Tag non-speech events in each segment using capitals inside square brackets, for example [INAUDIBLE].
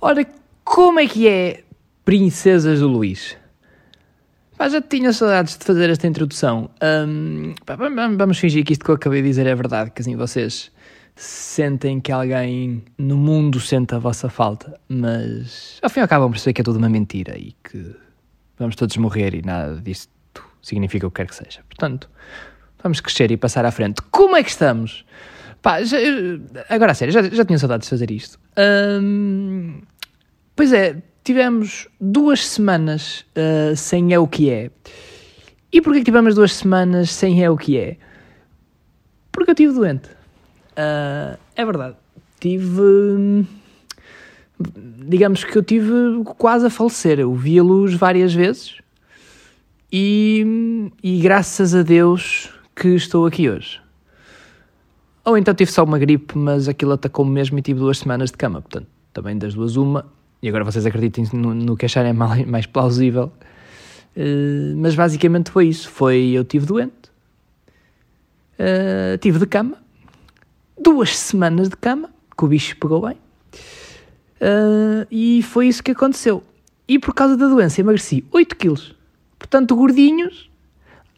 Ora, como é que é, Princesas do Luís? Pá, já tinha saudades de fazer esta introdução. Pá, vamos fingir que isto que eu acabei de dizer é verdade, que assim vocês sentem que alguém no mundo sente a vossa falta, mas ao fim e ao cabo vão perceber que é tudo uma mentira e que vamos todos morrer e nada disto significa o que quer que seja. Portanto, vamos crescer e passar à frente. Como é que estamos? Pá, já, agora a sério, já, já tinha saudades de fazer isto. Pois é, tivemos duas semanas uh, sem É o que é. E porquê que tivemos duas semanas sem É o que é? Porque eu estive doente. Uh, é verdade. Tive. Digamos que eu tive quase a falecer. Eu vi a luz várias vezes e, e graças a Deus que estou aqui hoje. Ou então tive só uma gripe, mas aquilo atacou-me mesmo e tive duas semanas de cama. Portanto, também das duas, uma. E agora vocês acreditem no, no que acharem [LAUGHS] mais, plausível. Uh, mas basicamente foi isso. Foi eu tive doente, uh, tive de cama, duas semanas de cama, que o bicho pegou bem, uh, e foi isso que aconteceu. E por causa da doença emagreci 8 quilos. Portanto, gordinhos,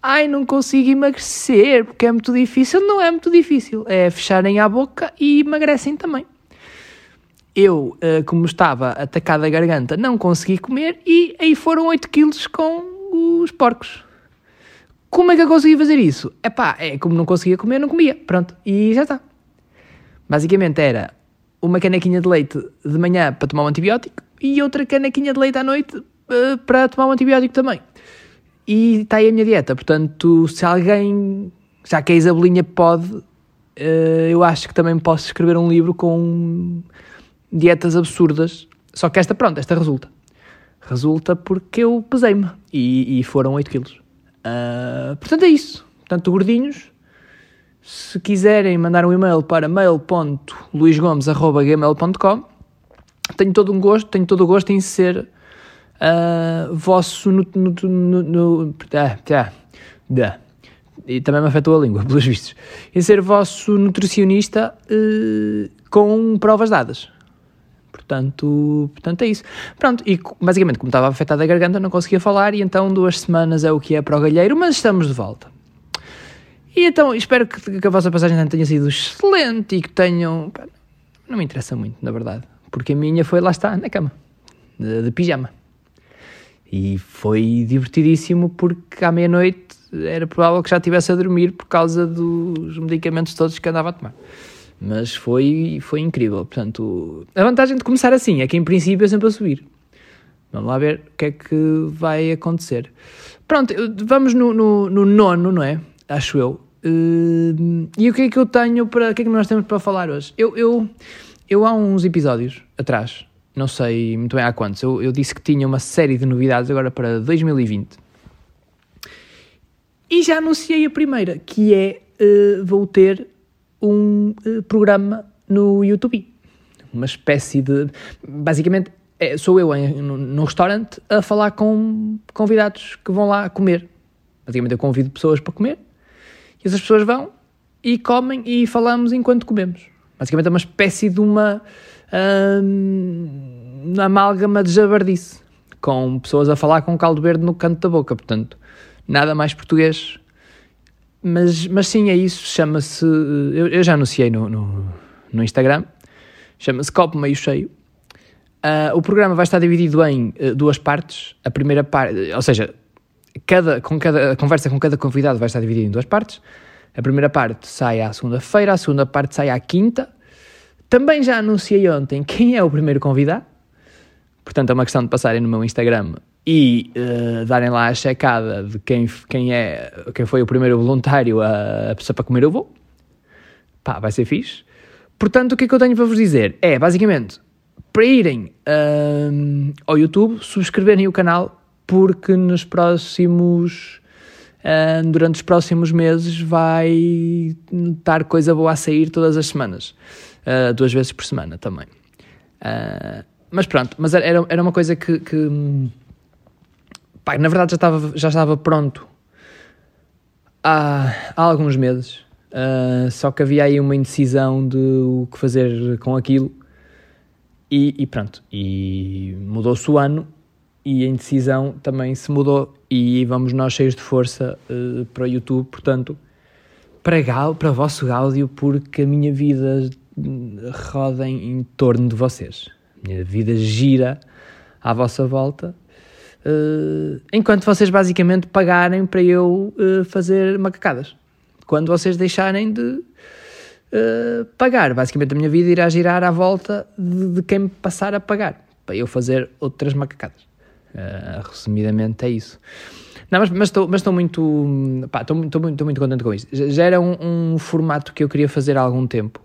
ai, não consigo emagrecer porque é muito difícil. Não é muito difícil, é fecharem a boca e emagrecem também. Eu, uh, como estava atacado a garganta, não consegui comer e aí foram 8 quilos com os porcos. Como é que eu consegui fazer isso? Epá, é como não conseguia comer, não comia. Pronto, e já está. Basicamente era uma canequinha de leite de manhã para tomar um antibiótico e outra canequinha de leite à noite uh, para tomar um antibiótico também. E está aí a minha dieta. Portanto, se alguém, já que a Isabelinha pode, uh, eu acho que também posso escrever um livro com dietas absurdas. Só que esta, pronto, esta resulta. Resulta porque eu pesei-me e, e, foram 8 quilos. Uh, portanto, é isso. Portanto, gordinhos, se quiserem mandar um e-mail para mail.luisgomes.gmail.com tenho todo um gosto, tenho todo o gosto em ser uh, vosso no, no, no, no ah, tá, tá, e também me afetou a língua, [LAUGHS] pelos vistos, em ser vosso nutricionista uh, com provas dadas. Portanto, portanto, é isso. Pronto, e basicamente, como estava afetada a garganta, não conseguia falar, e então duas semanas é o que é para o galheiro, mas estamos de volta. E então, espero que, que a vossa passagem tenha sido excelente e que tenham. Não me interessa muito, na verdade, porque a minha foi lá está, na cama, de, de pijama. E foi divertidíssimo porque à meia-noite era provável que já estivesse a dormir por causa dos medicamentos todos que andava a tomar. Mas foi, foi incrível. Portanto, a vantagem de começar assim é que em princípio é sempre a subir. Vamos lá ver o que é que vai acontecer. Pronto, vamos no, no, no nono, não é? Acho eu. Uh, e o que é que eu tenho para. O que é que nós temos para falar hoje? Eu, eu, eu há uns episódios atrás, não sei muito bem há quantos, eu, eu disse que tinha uma série de novidades agora para 2020. E já anunciei a primeira, que é uh, vou ter um uh, programa no YouTube. Uma espécie de. Basicamente, é, sou eu em, no, num restaurante a falar com convidados que vão lá comer. Basicamente, eu convido pessoas para comer e essas pessoas vão e comem e falamos enquanto comemos. Basicamente é uma espécie de uma, hum, amálgama de jabardice, com pessoas a falar com caldo verde no canto da boca, portanto, nada mais português. Mas, mas sim, é isso, chama-se, eu, eu, já anunciei no, no, no Instagram, chama-se Copo Meio Cheio. Uh, o programa vai estar dividido em uh, duas partes. A primeira parte, ou seja, cada, com cada, a conversa com cada convidado vai estar dividida em duas partes. A primeira parte sai à segunda-feira, a segunda parte sai à quinta. Também já anunciei ontem quem é o primeiro convidado. Portanto, é uma questão de passarem no meu Instagram e uh, darem lá a checada de quem, quem, é, quem foi o primeiro voluntário a, a pessoa para comer o voo. Pá, vai ser fixe. Portanto, o que é que eu tenho para vos dizer? É, basicamente, para irem uh, ao YouTube, subscreverem o canal porque nos próximos. Uh, durante os próximos meses vai estar coisa boa a sair todas as semanas, uh, duas vezes por semana também. Uh, mas pronto, mas era, era uma coisa que, que pá, na verdade já estava, já estava pronto há, há alguns meses, só que havia aí uma indecisão de o que fazer com aquilo. E, e pronto, e mudou-se o ano e a indecisão também se mudou. E vamos nós cheios de força uh, para o YouTube, portanto, para, gal, para vosso gáudio, porque a minha vida roda em, torno de vocês. A minha vida gira à vossa volta, uh, enquanto vocês basicamente pagarem para eu uh, fazer macacadas. Quando vocês deixarem de uh, pagar, basicamente a minha vida irá girar à volta de, de quem me passar a pagar para eu fazer outras macacadas. resumidamente é isso. Não, mas, mas, estou, mas estou muito. Pá, muito, muito contente com isto. Já era um, um formato que eu queria fazer há algum tempo.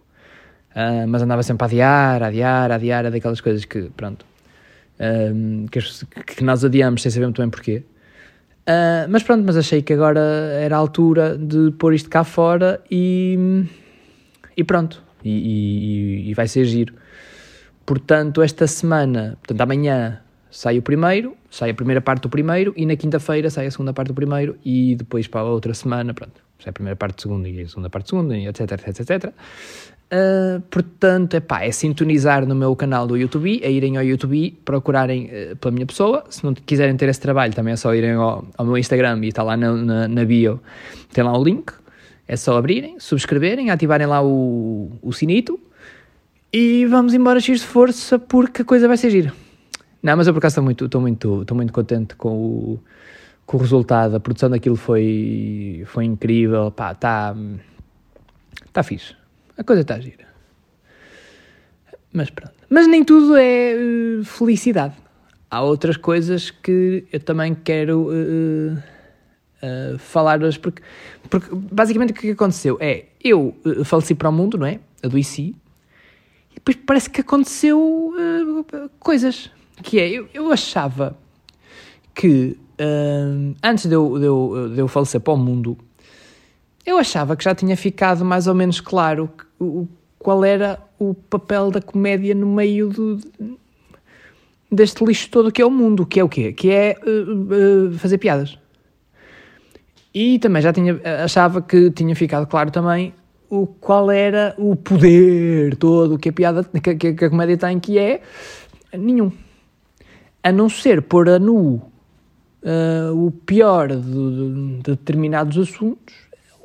Uh, mas andava sempre a adiar, a adiar, a adiar, daquelas coisas que, pronto, uh, que, que, nós adiamos sem saber muito bem porquê. Uh, mas pronto, mas achei que agora era a altura de pôr isto cá fora e, e pronto, e, e, e vai ser giro. Portanto, esta semana, portanto, amanhã sai o primeiro, sai a primeira parte do primeiro e na quinta-feira sai a segunda parte do primeiro e depois para a outra semana, pronto, sai a primeira parte do segundo e a segunda parte do segundo, etc, etc, etc. Uh, portanto, epá, é sintonizar no meu canal do YouTube, é irem ao YouTube, procurarem uh, pela minha pessoa. Se não quiserem ter esse trabalho, também é só irem ao, ao meu Instagram e está lá na, na, na, bio, tem lá o link. É só abrirem, subscreverem, ativarem lá o, o sinito e vamos embora X de força porque a coisa vai ser gira. Não, mas eu por acaso estou muito, estou muito, estou muito contente com o, com o resultado. A produção daquilo foi, foi incrível. Pá, está tá fixe a coisa está gira. Mas pronto. Mas nem tudo é uh, felicidade. Há outras coisas que eu também quero uh, uh, falar hoje, porque, porque basicamente o que aconteceu é eu faleci para o mundo, não é? Adoeci, e depois parece que aconteceu coisas. Que é, eu, eu achava que antes de eu, de, eu, de eu falecer para o mundo, eu achava que já tinha ficado mais ou menos claro o, qual era o papel da comédia no meio do, deste lixo todo que é o mundo, que é o quê? Que é uh, uh, fazer piadas. E também já tinha, achava que tinha ficado claro também o qual era o poder todo que a piada, que, que, que a comédia tem, que é nenhum. A não ser pôr a nu uh, o pior de, de, de determinados assuntos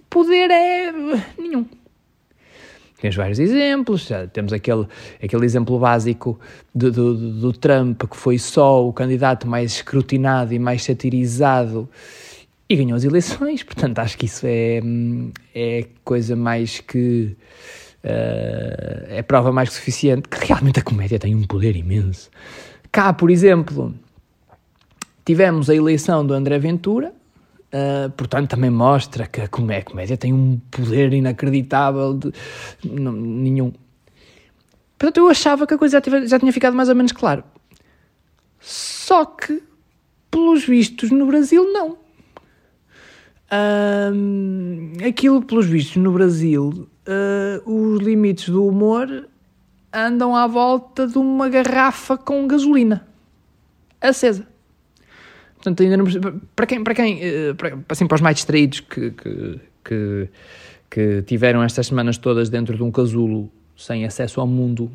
poder é nenhum. Tens vários exemplos, já temos aquele, aquele exemplo básico do, do, do, Trump, que foi só o candidato mais escrutinado e mais satirizado e ganhou as eleições, portanto acho que isso é, é coisa mais que. Uh, é prova mais que suficiente que realmente a comédia tem um poder imenso. Cá, por exemplo, tivemos a eleição do André Ventura, Uh, portanto, também mostra que a comédia, tem um poder inacreditável de não, nenhum. Portanto, eu achava que a coisa já, tive, já tinha ficado mais ou menos claro. Só que, pelos vistos, no Brasil, não. Uh, aquilo, pelos vistos, no Brasil, uh, os limites do humor andam à volta de uma garrafa com gasolina acesa. Portanto, ainda não, para quem, para quem eh, para, assim, para os mais distraídos que, que, que, que tiveram estas semanas todas dentro de um casulo sem acesso ao mundo,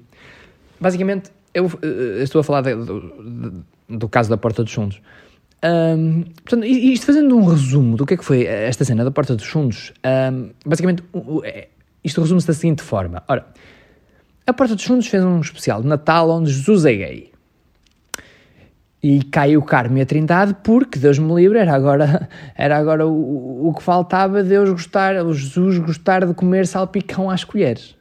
basicamente, eu, eu eh, estou a falar de, do, do caso da Porta dos Fundos. Um, portanto, isto fazendo um resumo do que é que foi esta cena da Porta dos Fundos, um, basicamente, é, isto resume-se da seguinte forma. Ora, a Porta dos Fundos fez um especial de Natal onde Jesus é gay. E cai o Carmo e a Trindade porque, Deus me livre, era agora, [LAUGHS] era agora o, o que faltava Deus gostar, o Jesus gostar de comer salpicão às colheres.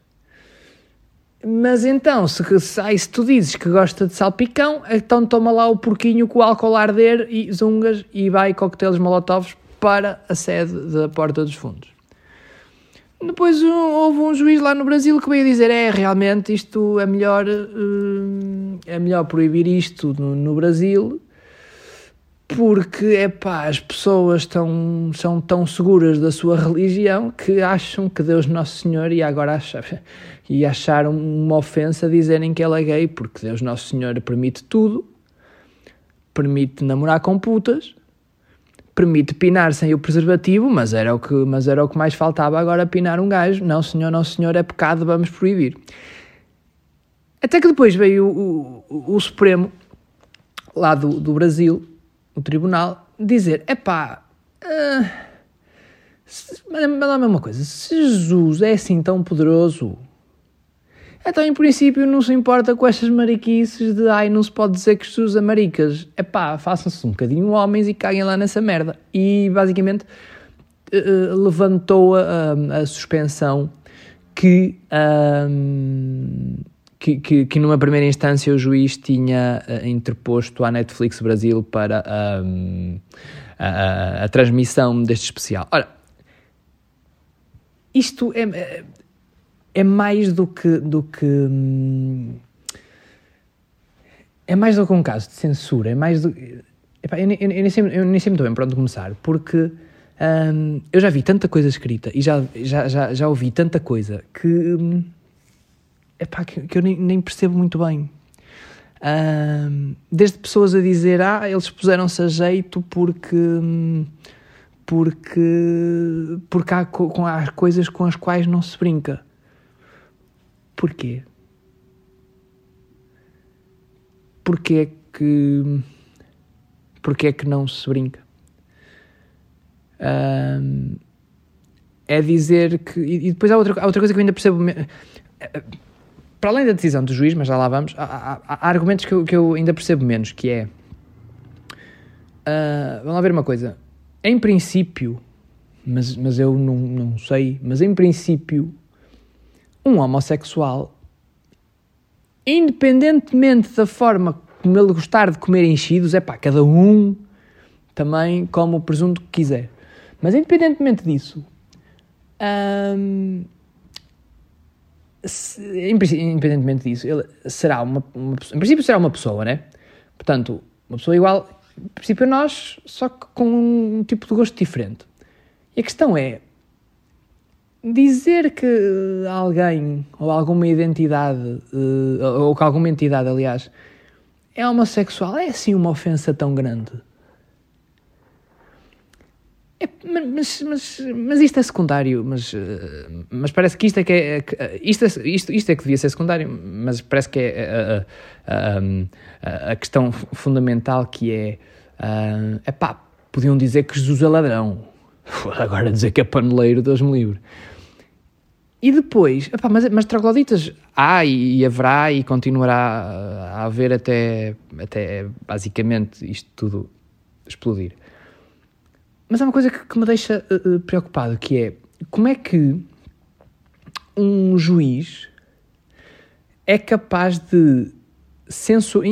Mas então, se, se, se tu dizes que gosta de salpicão, então toma lá o porquinho com o álcool arder e zungas e vai coquetéis molotovs para a sede da Porta dos Fundos. Depois houve um juiz lá no Brasil que veio dizer: é realmente isto é melhor, eh, é melhor proibir isto no, no Brasil porque é pá, as pessoas tão, são tão seguras da sua religião que acham que Deus Nosso Senhor e agora [LAUGHS] achar, e acharam uma ofensa dizerem que ele é gay, porque Deus Nosso Senhor permite tudo, permite namorar com putas, permite pinar sem o preservativo, mas era o que, mas era o que mais faltava agora pinar um gajo. Não, senhor, não, senhor, é pecado, vamos proibir. Até que depois veio o, o, o Supremo, lá do, do Brasil, o Tribunal, dizer: epá, uh, mas uma coisa, se Jesus é assim tão poderoso, então em princípio não se importa com estas mariquices de ai, não se pode dizer que Jesus é maricas. Epá, façam-se um bocadinho homens e caguem lá nessa merda. E basicamente uh, levantou a, a, suspensão que. Um, que, que, que, numa primeira instância o juiz tinha uh, interposto à Netflix Brasil para um, a, a, a, transmissão deste especial. Ora, isto é, é, é mais do que. Do que hum, é mais do que um caso de censura, é mais do. Epá, eu, eu, nem sei, eu nem sei muito bem para onde começar, porque hum, eu já vi tanta coisa escrita e já, já, já, já ouvi tanta coisa que. Hum, epá, que, que eu nem, nem, percebo muito bem. Um, desde pessoas a dizer, ah, eles puseram-se a jeito porque. porque. porque há, com, há coisas com as quais não se brinca. Porquê? Porquê é que. Porquê é que não se brinca? Um, é dizer que. E depois há outra, há outra coisa que eu ainda percebo para além da decisão do juiz, mas já lá vamos, há, há, há argumentos que eu, que eu, ainda percebo menos, que é... Uh, vamos lá ver uma coisa. Em princípio, mas, mas eu não, não sei, mas em princípio, um homossexual, independentemente da forma como ele gostar de comer enchidos, é pá, cada um também come o presunto que quiser. Mas independentemente disso, hum, se, independentemente disso, ele será uma, uma, em princípio será uma pessoa, né? Portanto, uma pessoa igual, em princípio a nós, só que com um tipo de gosto diferente. E a questão é, dizer que alguém, ou alguma identidade, eh, ou que alguma entidade, aliás, é homossexual, é assim uma ofensa tão grande? É, mas, mas, mas isto é secundário, mas, eh, mas parece que isto é que é, eh, isto, é, isto, isto é que devia ser secundário, mas parece que é a, a, a, a questão fundamental que é, é pá, podiam dizer que Jesus é ladrão, [LAUGHS] agora dizer que é paneleiro, Deus me livre. E depois, mas, mas trogloditas há e, e, haverá e continuará a haver até, até basicamente isto tudo explodir. Mas há uma coisa que, que me deixa uh, preocupado, que é como é que um juiz é capaz de censurar,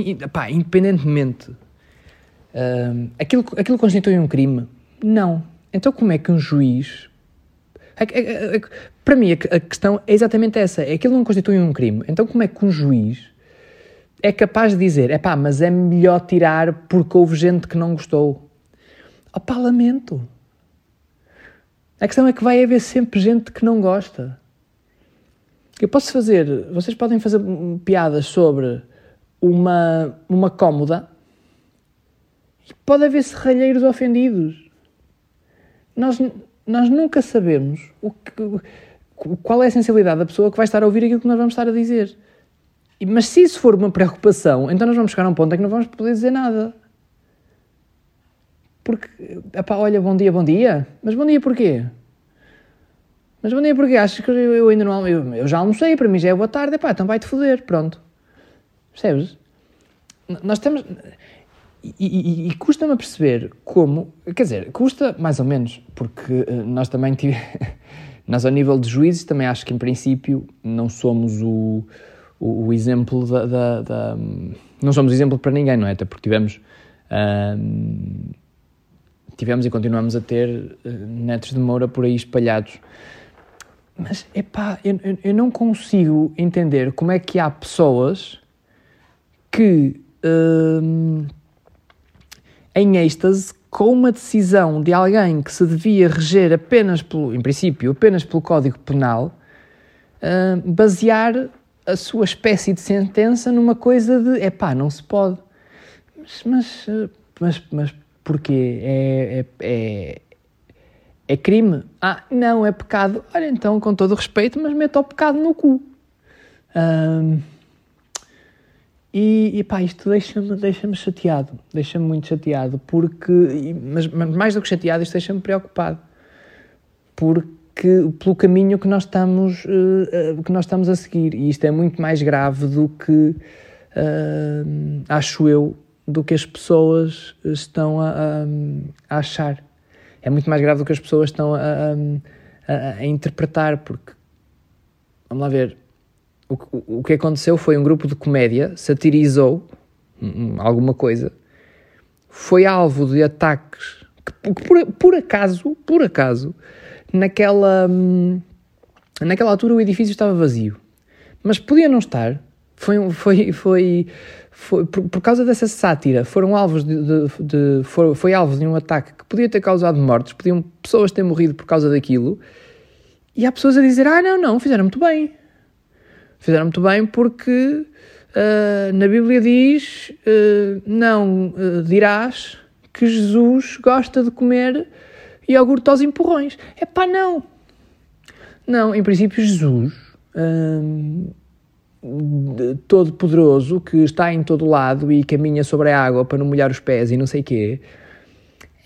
independentemente, uh, aquilo, aquilo constitui um crime? Não. Então como é que um juiz... para mim a questão é exatamente essa, é aquilo não constitui um crime. Então como é que um juiz é capaz de dizer, é pá, mas é melhor tirar porque houve gente que não gostou? Opá, lamento. A questão é que vai haver sempre gente que não gosta. Eu posso fazer, vocês podem fazer piadas sobre uma, uma cómoda e pode haver serralheiros ofendidos. Nós, nós nunca sabemos o que, qual é a sensibilidade da pessoa que vai estar a ouvir aquilo que nós vamos estar a dizer. Mas se isso for uma preocupação, então nós vamos chegar a um ponto em que não vamos poder dizer nada. Porque, epá, olha, bom dia, bom dia. Mas bom dia porquê? Mas bom dia porquê? Achas que eu, ainda não eu, eu já almocei, para mim já é boa tarde. Epá, então vai-te foder, pronto. Percebes? Nós temos... E, e, e custa-me a perceber como... Quer dizer, custa mais ou menos, porque uh, nós também tivemos... [LAUGHS] nós, ao nível de juízes, também acho que, em princípio, não somos o, o, o exemplo da, da, da, Não somos exemplo para ninguém, não é? Até porque tivemos... Uh, tivemos e continuamos a ter uh, netos de Moura por aí espalhados. Mas, epá, eu, eu, eu não consigo entender como é que há pessoas que, uh, em êxtase, com uma decisão de alguém que se devia reger apenas pelo, em princípio, apenas pelo Código Penal, uh, basear a sua espécie de sentença numa coisa de, epá, não se pode. Mas, mas, mas, mas Porquê? É, é, é, é, crime? Ah, não, é pecado. Olha, então, com todo o respeito, mas meta o pecado no cu. E, e pá, isto deixa-me deixa chateado, deixa-me muito chateado, porque, mas, mas mais do que chateado, isto deixa-me preocupado, porque pelo caminho que nós estamos, uh, que nós estamos a seguir, e isto é muito mais grave do que, uh, acho eu, do que as pessoas estão a, a, a, achar. É muito mais grave do que as pessoas estão a, a interpretar, porque, vamos lá ver, o, o que aconteceu foi um grupo de comédia satirizou alguma coisa, foi alvo de ataques que, por, por acaso, por acaso, naquela, naquela altura o edifício estava vazio, mas podia não estar. Foi, foi, foi, foi por, por causa dessa sátira, foram alvos de, de, de foi, foi alvo de um ataque que podia ter causado mortes, podiam pessoas ter morrido por causa daquilo, e há pessoas a dizer: Ah, não, não, fizeram muito bem Fizeram muito bem porque uh, na Bíblia diz: uh, não uh, dirás que Jesus gosta de comer iogurte aos empurrões. É pá, não. Não, em princípio, Jesus, todo poderoso, que está em todo lado e caminha sobre a água para não molhar os pés e não sei quê,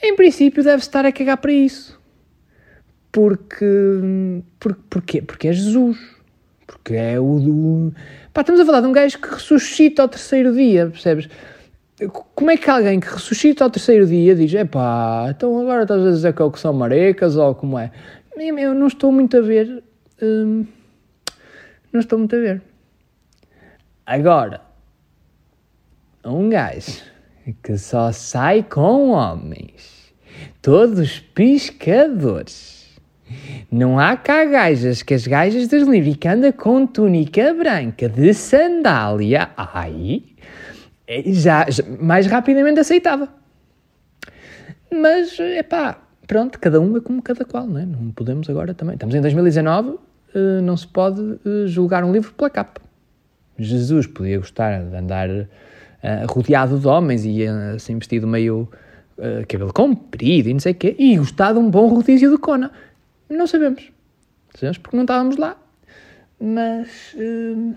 em princípio deve estar a cagar para isso. Porque, por, porquê? Porque é Jesus. Porque é o do. Pá, estamos a falar de um gajo que ressuscita ao terceiro dia, percebes? Como é que alguém que ressuscita ao terceiro dia diz: é pá, então agora estás a dizer que é que são marecas ou como é? Eu não estou muito a ver. Hum, não estou muito a ver. Agora, um gajo que só sai com homens, todos piscadores não há cá gajas que as gajas das livre que anda com túnica branca de sandália, ai, é, já, já mais rapidamente aceitava. Mas, é pá, pronto, cada um é como cada qual, não é? Não podemos agora também. Estamos em 2019, eh, não se pode eh, julgar um livro pela capa. Jesus podia gostar de andar rodeado de homens e assim vestido meio cabelo comprido e não sei o quê, e gostar de um bom rodízio de cona. Não sabemos. Sabemos porque não estávamos lá. Mas. Uh,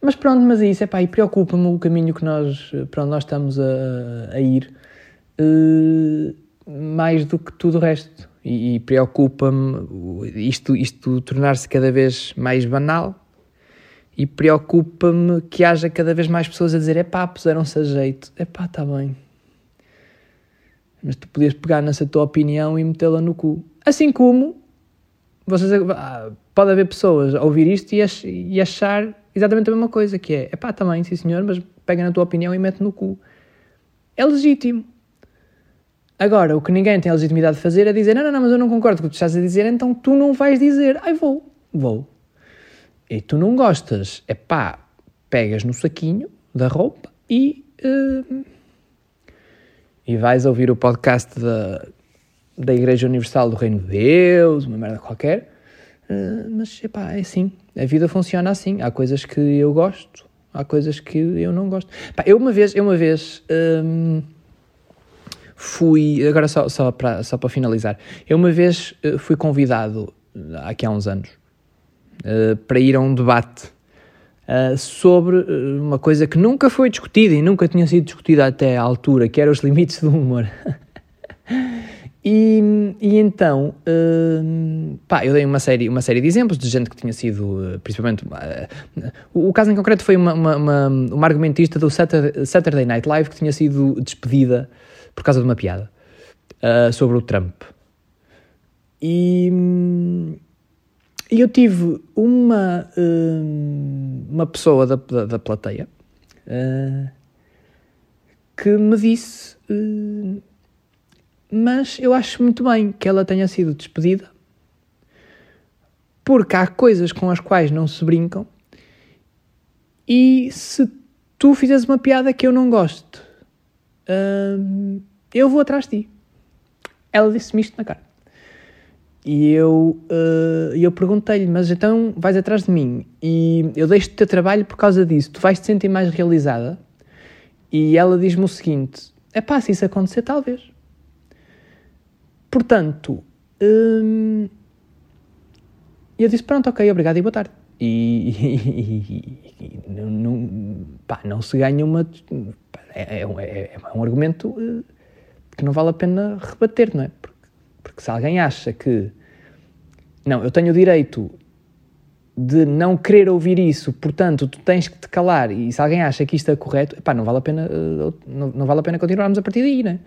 mas pronto, mas é isso. Epá, e preocupa-me o caminho que nós, para onde nós estamos a, a ir. Uh, mais do que tudo o resto. E, e preocupa-me isto, isto tornar-se cada vez mais banal. E preocupa-me que haja cada vez mais pessoas a dizer: é pá, puseram-se a jeito. É pá, está bem mas tu podias pegar nessa tua opinião e metê-la no cu. Assim como vocês, ah, pode haver pessoas a ouvir isto e, ach, e achar exatamente a mesma coisa, que é, pá, também, sim senhor, mas pega na tua opinião e mete no cu. É legítimo. Agora, o que ninguém tem a legitimidade de fazer é dizer, não, não, não, mas eu não concordo com o que tu estás a dizer, então tu não vais dizer, ai, vou, vou. E tu não gostas, é pá, pegas no saquinho da roupa e... Uh, e vais ouvir o podcast da, da Igreja Universal do Reino de Deus, uma merda qualquer. Uh, mas, epá, é assim. A vida funciona assim. Há coisas que eu gosto, há coisas que eu não gosto. Pá, eu uma vez, eu uma vez um, fui, agora só, só, para, só para finalizar, eu uma vez uh, fui convidado, aqui há uns anos, uh, para ir a um debate uh, sobre eh, uma coisa que nunca foi discutida e nunca tinha sido discutida até à altura, que eram os limites do humor. [LAUGHS] e, e, então, uh, pá, eu dei uma série, uma série de exemplos de gente que tinha sido, principalmente, o, o, caso em concreto foi uma, uma, uma, uma argumentista do Saturday, Night Live que tinha sido despedida por causa de uma piada sobre o Trump. E, e eu tive uma, uh, uma pessoa da, da, da plateia uh, que me disse: uh, Mas eu acho muito bem que ela tenha sido despedida, porque há coisas com as quais não se brincam, e se tu fizeres uma piada que eu não gosto, eu vou atrás de ti. Ela disse-me isto na cara. E eu, uh, eu perguntei-lhe, mas então vais atrás de mim e eu deixo-te o teu trabalho por causa disso, tu vais te sentir mais realizada? E ela diz-me o seguinte: é pá, se isso acontecer, talvez. Portanto, hum, eu disse: pronto, ok, obrigado e boa tarde. E, e, e não, não, pá, não se ganha uma. É, é, é, é, um argumento uh, que não vale a pena rebater, não é? Porque, porque se alguém acha que. Não, eu tenho o direito de não querer ouvir isso, portanto, tu tens que te calar, e se alguém acha que isto é correto, epá, não vale a pena, uh, não, não, vale a pena continuarmos a partir daí, né?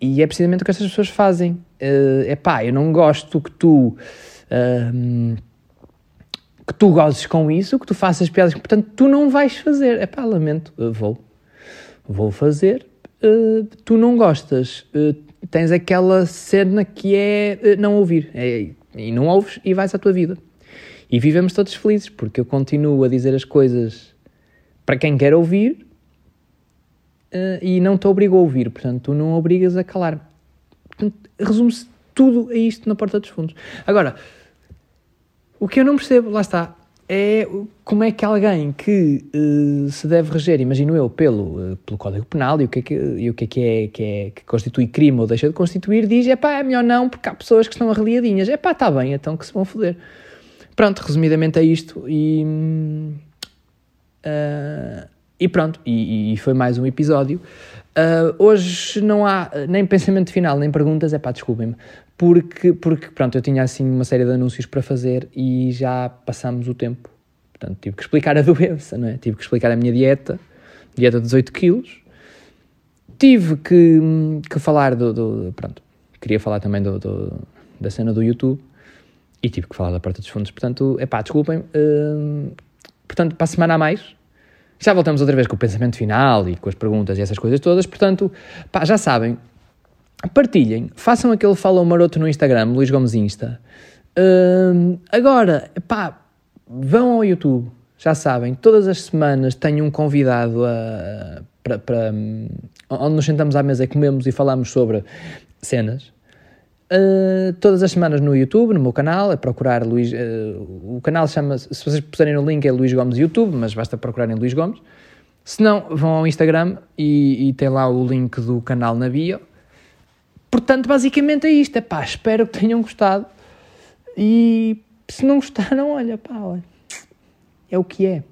E é precisamente o que estas pessoas fazem. Uh, epá, eu não gosto que tu uh, que tu gozes com isso, que tu faças piadas, portanto, tu não vais fazer. Epá, lamento, uh, vou. Vou fazer. Uh, tu não gostas. Uh, tens aquela cena que é não ouvir. É, e não ouves e vais à tua vida. E vivemos todos felizes, porque eu continuo a dizer as coisas para quem quer ouvir uh, e não te obrigo a ouvir. Portanto, tu não obrigas a calar. resume-se tudo a isto na porta dos fundos. Agora, o que eu não percebo, lá está, é como é que alguém que uh, se deve reger, imagino eu, pelo, uh, pelo Código Penal e o que é que, e o que, é, que, é, que, é, que constitui crime ou deixa de constituir, diz, é pá, é melhor não, porque há pessoas que estão arreliadinhas. É pá, está bem, então que se vão foder. Pronto, resumidamente é isto e. Uh, e pronto, e, e, foi mais um episódio. Hoje não há nem pensamento final, nem perguntas, é pá, desculpem-me, porque, porque pronto, eu tinha assim uma série de anúncios para fazer e já passamos o tempo. Portanto, tive que explicar a [LAUGHS] doença, não é? Tive que explicar a minha dieta, dieta de 18 quilos. Tive que, que falar do, do, Pronto, queria falar também do, do, da cena do YouTube e tive que falar da porta dos fundos. Portanto, é pá, desculpem. Uh, portanto, para a semana a mais, já voltamos outra vez com o pensamento final e com as perguntas e essas coisas todas. Portanto, pá, já sabem, partilhem, façam aquele follow maroto no Instagram, Luís Gomes Insta. Uh, agora, pá, vão ao YouTube, já sabem, todas as semanas tenho um convidado a, para, onde nos sentamos à mesa e comemos e falamos sobre cenas. Uh, todas as semanas no YouTube, no meu canal, é procurar Luís. Uh, o canal chama, se vocês puserem no link, é Luís Gomes YouTube, mas basta procurarem Luís Gomes. Se não, vão ao Instagram e, e tem lá o link do canal na bio. Portanto, basicamente é isto. É pá, espero que tenham gostado. E se não gostaram, olha, pá, olha, é o que é.